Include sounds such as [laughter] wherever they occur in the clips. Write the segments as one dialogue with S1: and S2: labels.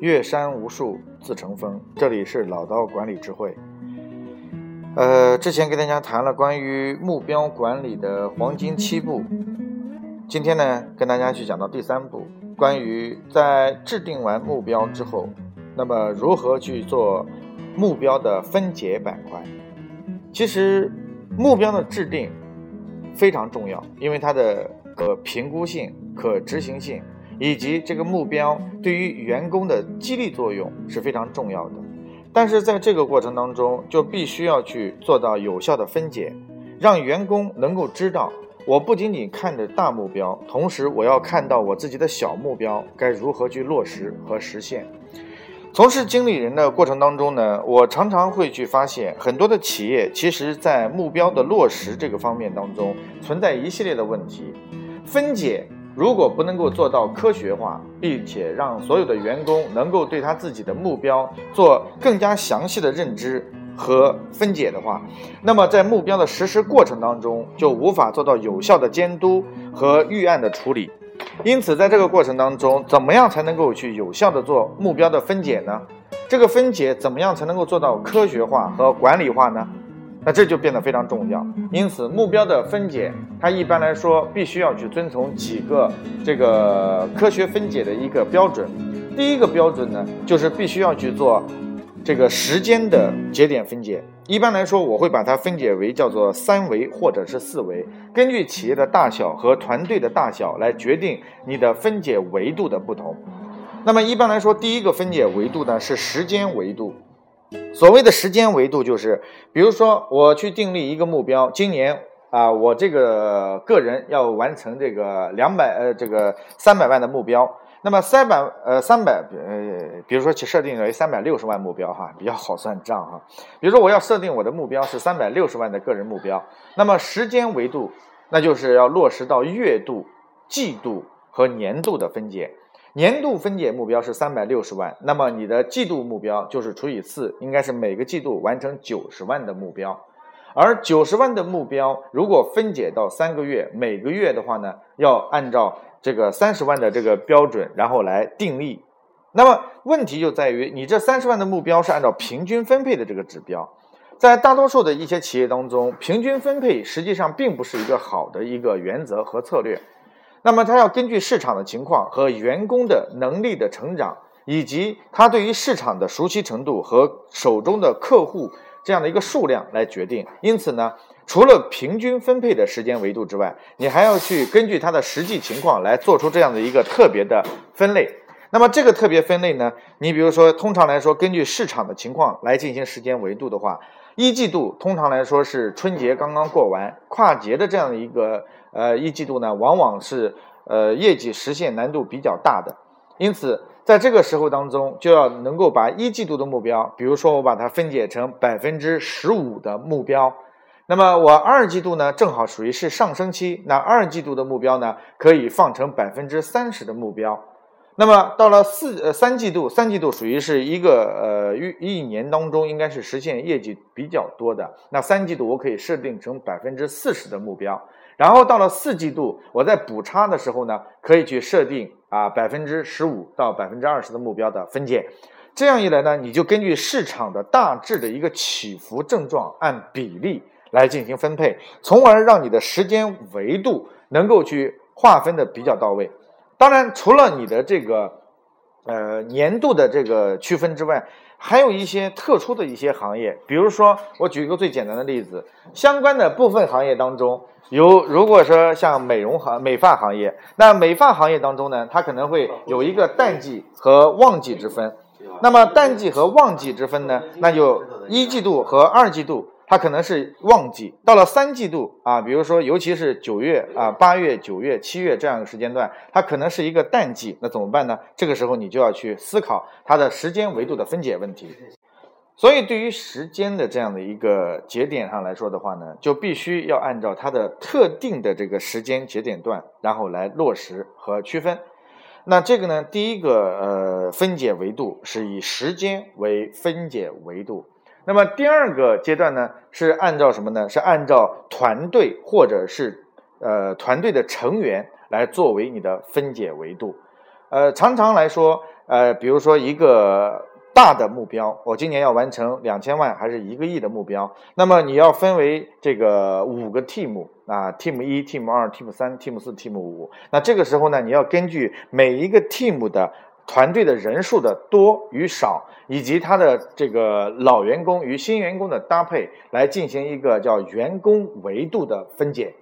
S1: 岳山无数自成峰。这里是老刀管理智慧。呃，之前跟大家谈了关于目标管理的黄金七步，今天呢，跟大家去讲到第三步，关于在制定完目标之后，那么如何去做目标的分解板块。其实目标的制定非常重要，因为它的可评估性、可执行性，以及这个目标对于员工的激励作用是非常重要的。但是在这个过程当中，就必须要去做到有效的分解，让员工能够知道，我不仅仅看着大目标，同时我要看到我自己的小目标该如何去落实和实现。从事经理人的过程当中呢，我常常会去发现，很多的企业其实在目标的落实这个方面当中存在一系列的问题，分解。如果不能够做到科学化，并且让所有的员工能够对他自己的目标做更加详细的认知和分解的话，那么在目标的实施过程当中就无法做到有效的监督和预案的处理。因此，在这个过程当中，怎么样才能够去有效的做目标的分解呢？这个分解怎么样才能够做到科学化和管理化呢？那这就变得非常重要，因此目标的分解，它一般来说必须要去遵从几个这个科学分解的一个标准。第一个标准呢，就是必须要去做这个时间的节点分解。一般来说，我会把它分解为叫做三维或者是四维，根据企业的大小和团队的大小来决定你的分解维度的不同。那么一般来说，第一个分解维度呢是时间维度。所谓的时间维度，就是比如说我去订立一个目标，今年啊，我这个个人要完成这个两百呃这个三百万的目标。那么三百呃三百呃，比如说去设定为三百六十万目标哈，比较好算账哈。比如说我要设定我的目标是三百六十万的个人目标，那么时间维度那就是要落实到月度、季度和年度的分解。年度分解目标是三百六十万，那么你的季度目标就是除以四，应该是每个季度完成九十万的目标。而九十万的目标如果分解到三个月，每个月的话呢，要按照这个三十万的这个标准，然后来定立。那么问题就在于，你这三十万的目标是按照平均分配的这个指标，在大多数的一些企业当中，平均分配实际上并不是一个好的一个原则和策略。那么，他要根据市场的情况和员工的能力的成长，以及他对于市场的熟悉程度和手中的客户这样的一个数量来决定。因此呢，除了平均分配的时间维度之外，你还要去根据他的实际情况来做出这样的一个特别的分类。那么，这个特别分类呢，你比如说，通常来说，根据市场的情况来进行时间维度的话，一季度通常来说是春节刚刚过完，跨节的这样的一个。呃，一季度呢，往往是呃业绩实现难度比较大的，因此在这个时候当中，就要能够把一季度的目标，比如说我把它分解成百分之十五的目标，那么我二季度呢，正好属于是上升期，那二季度的目标呢，可以放成百分之三十的目标。那么到了四呃三季度，三季度属于是一个呃一一年当中应该是实现业绩比较多的，那三季度我可以设定成百分之四十的目标。然后到了四季度，我在补差的时候呢，可以去设定啊百分之十五到百分之二十的目标的分解，这样一来呢，你就根据市场的大致的一个起伏症状，按比例来进行分配，从而让你的时间维度能够去划分的比较到位。当然，除了你的这个呃年度的这个区分之外，还有一些特殊的一些行业，比如说我举一个最简单的例子，相关的部分行业当中。有，如果说像美容行、美发行业，那美发行业当中呢，它可能会有一个淡季和旺季之分。那么淡季和旺季之分呢，那就一季度和二季度，它可能是旺季。到了三季度啊，比如说尤其是九月啊、八月、九月、七月这样一个时间段，它可能是一个淡季。那怎么办呢？这个时候你就要去思考它的时间维度的分解问题。所以，对于时间的这样的一个节点上来说的话呢，就必须要按照它的特定的这个时间节点段，然后来落实和区分。那这个呢，第一个呃分解维度是以时间为分解维度。那么第二个阶段呢，是按照什么呢？是按照团队或者是呃团队的成员来作为你的分解维度。呃，常常来说。呃，比如说一个大的目标，我今年要完成两千万还是一个亿的目标，那么你要分为这个五个 team 啊，team 一、team 二、team 三、team 四、team 五。那这个时候呢，你要根据每一个 team 的团队的人数的多与少，以及他的这个老员工与新员工的搭配，来进行一个叫员工维度的分解。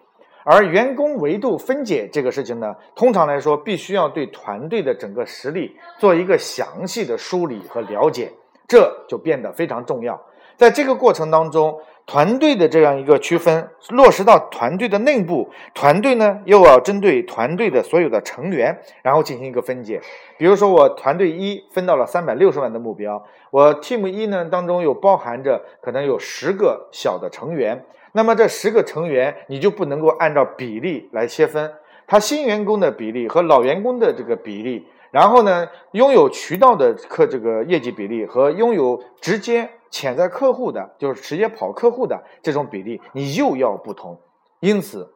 S1: 而员工维度分解这个事情呢，通常来说，必须要对团队的整个实力做一个详细的梳理和了解，这就变得非常重要。在这个过程当中，团队的这样一个区分落实到团队的内部，团队呢又要针对团队的所有的成员，然后进行一个分解。比如说，我团队一分到了三百六十万的目标，我 team 一呢当中又包含着可能有十个小的成员。那么这十个成员，你就不能够按照比例来切分，他新员工的比例和老员工的这个比例，然后呢，拥有渠道的客这个业绩比例和拥有直接潜在客户的，就是直接跑客户的这种比例，你又要不同，因此。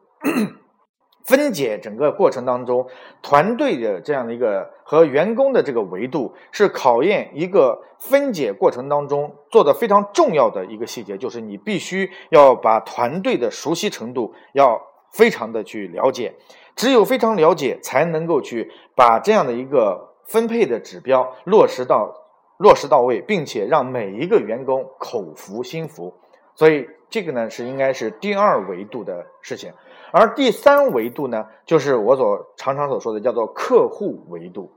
S1: 分解整个过程当中，团队的这样的一个和员工的这个维度，是考验一个分解过程当中做的非常重要的一个细节，就是你必须要把团队的熟悉程度要非常的去了解，只有非常了解，才能够去把这样的一个分配的指标落实到落实到位，并且让每一个员工口服心服。所以这个呢是应该是第二维度的事情。而第三维度呢，就是我所常常所说的叫做客户维度。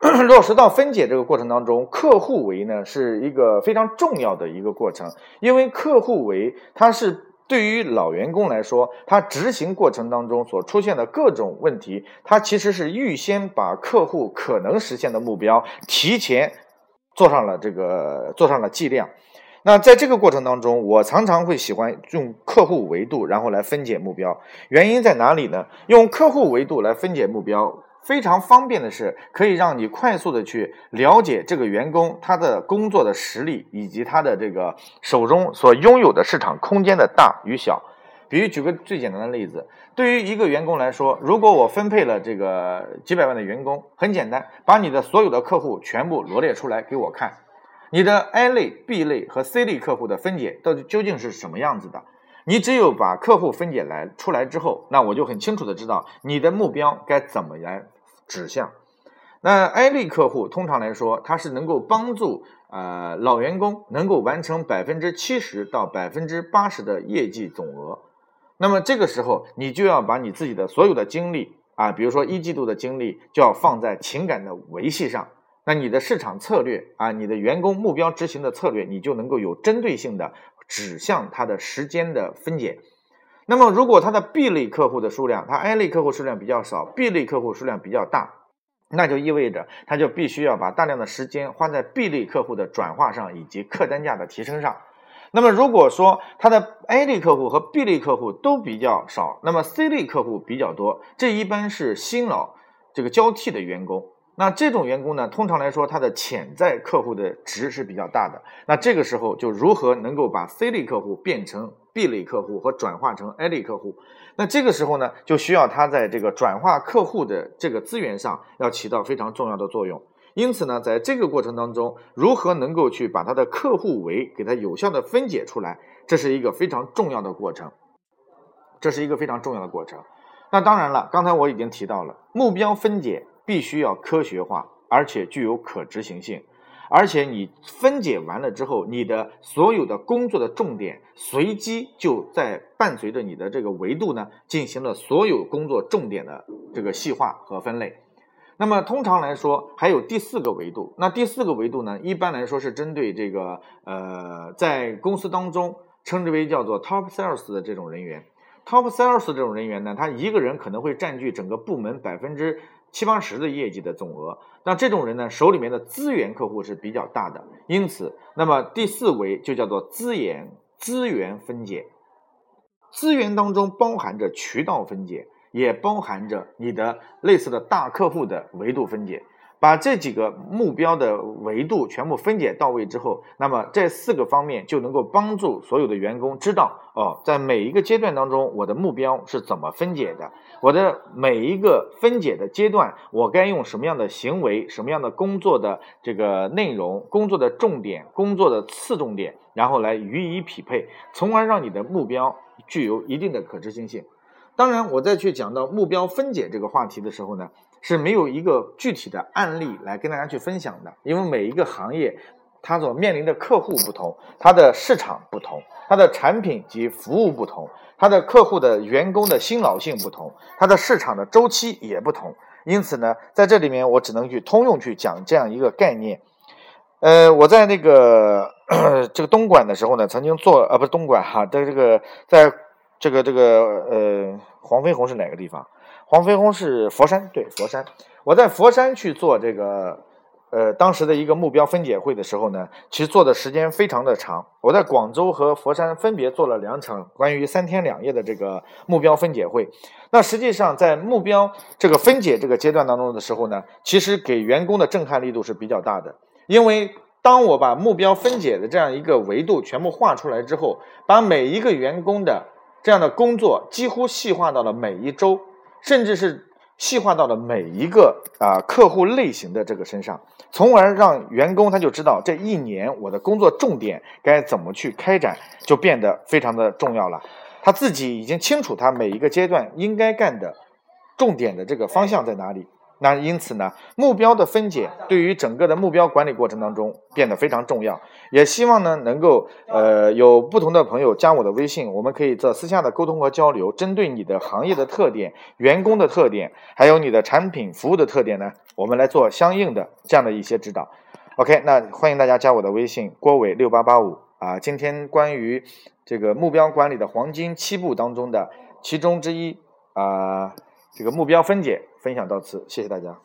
S1: [coughs] 落实到分解这个过程当中，客户维呢是一个非常重要的一个过程，因为客户维它是对于老员工来说，他执行过程当中所出现的各种问题，他其实是预先把客户可能实现的目标提前做上了这个做上了计量。那在这个过程当中，我常常会喜欢用客户维度，然后来分解目标。原因在哪里呢？用客户维度来分解目标，非常方便的是，可以让你快速的去了解这个员工他的工作的实力，以及他的这个手中所拥有的市场空间的大与小。比如举个最简单的例子，对于一个员工来说，如果我分配了这个几百万的员工，很简单，把你的所有的客户全部罗列出来给我看。你的 A 类、B 类和 C 类客户的分解到底究竟是什么样子的？你只有把客户分解来出来之后，那我就很清楚的知道你的目标该怎么来指向。那 A 类客户通常来说，它是能够帮助呃老员工能够完成百分之七十到百分之八十的业绩总额。那么这个时候，你就要把你自己的所有的精力啊，比如说一季度的精力，就要放在情感的维系上。那你的市场策略啊，你的员工目标执行的策略，你就能够有针对性的指向它的时间的分解。那么，如果他的 B 类客户的数量，他 A 类客户数量比较少，B 类客户数量比较大，那就意味着他就必须要把大量的时间花在 B 类客户的转化上以及客单价的提升上。那么，如果说他的 A 类客户和 B 类客户都比较少，那么 C 类客户比较多，这一般是新老这个交替的员工。那这种员工呢，通常来说，他的潜在客户的值是比较大的。那这个时候就如何能够把 C 类客户变成 B 类客户和转化成 A 类客户？那这个时候呢，就需要他在这个转化客户的这个资源上要起到非常重要的作用。因此呢，在这个过程当中，如何能够去把他的客户围给他有效的分解出来，这是一个非常重要的过程。这是一个非常重要的过程。那当然了，刚才我已经提到了目标分解。必须要科学化，而且具有可执行性，而且你分解完了之后，你的所有的工作的重点随机就在伴随着你的这个维度呢，进行了所有工作重点的这个细化和分类。那么通常来说，还有第四个维度。那第四个维度呢，一般来说是针对这个呃，在公司当中称之为叫做 top sales 的这种人员。top sales 这种人员呢，他一个人可能会占据整个部门百分之。七八十的业绩的总额，那这种人呢，手里面的资源客户是比较大的，因此，那么第四维就叫做资源资源分解，资源当中包含着渠道分解，也包含着你的类似的大客户的维度分解。把这几个目标的维度全部分解到位之后，那么这四个方面就能够帮助所有的员工知道哦，在每一个阶段当中，我的目标是怎么分解的，我的每一个分解的阶段，我该用什么样的行为、什么样的工作的这个内容、工作的重点、工作的次重点，然后来予以匹配，从而让你的目标具有一定的可执行性。当然，我再去讲到目标分解这个话题的时候呢。是没有一个具体的案例来跟大家去分享的，因为每一个行业它所面临的客户不同，它的市场不同，它的产品及服务不同，它的客户的员工的新老性不同，它的市场的周期也不同。因此呢，在这里面我只能去通用去讲这样一个概念。呃，我在那个 [clears throat] 这个东莞的时候呢，曾经做啊，不是东莞哈，在这个在这个这个呃黄飞鸿是哪个地方？黄飞鸿是佛山，对佛山。我在佛山去做这个，呃，当时的一个目标分解会的时候呢，其实做的时间非常的长。我在广州和佛山分别做了两场关于三天两夜的这个目标分解会。那实际上在目标这个分解这个阶段当中的时候呢，其实给员工的震撼力度是比较大的。因为当我把目标分解的这样一个维度全部画出来之后，把每一个员工的这样的工作几乎细化到了每一周。甚至是细化到了每一个啊客户类型的这个身上，从而让员工他就知道这一年我的工作重点该怎么去开展，就变得非常的重要了。他自己已经清楚他每一个阶段应该干的重点的这个方向在哪里。那因此呢，目标的分解对于整个的目标管理过程当中变得非常重要。也希望呢，能够呃有不同的朋友加我的微信，我们可以做私下的沟通和交流。针对你的行业的特点、员工的特点，还有你的产品服务的特点呢，我们来做相应的这样的一些指导。OK，那欢迎大家加我的微信郭伟六八八五啊。今天关于这个目标管理的黄金七步当中的其中之一啊。这个目标分解分享到此，谢谢大家。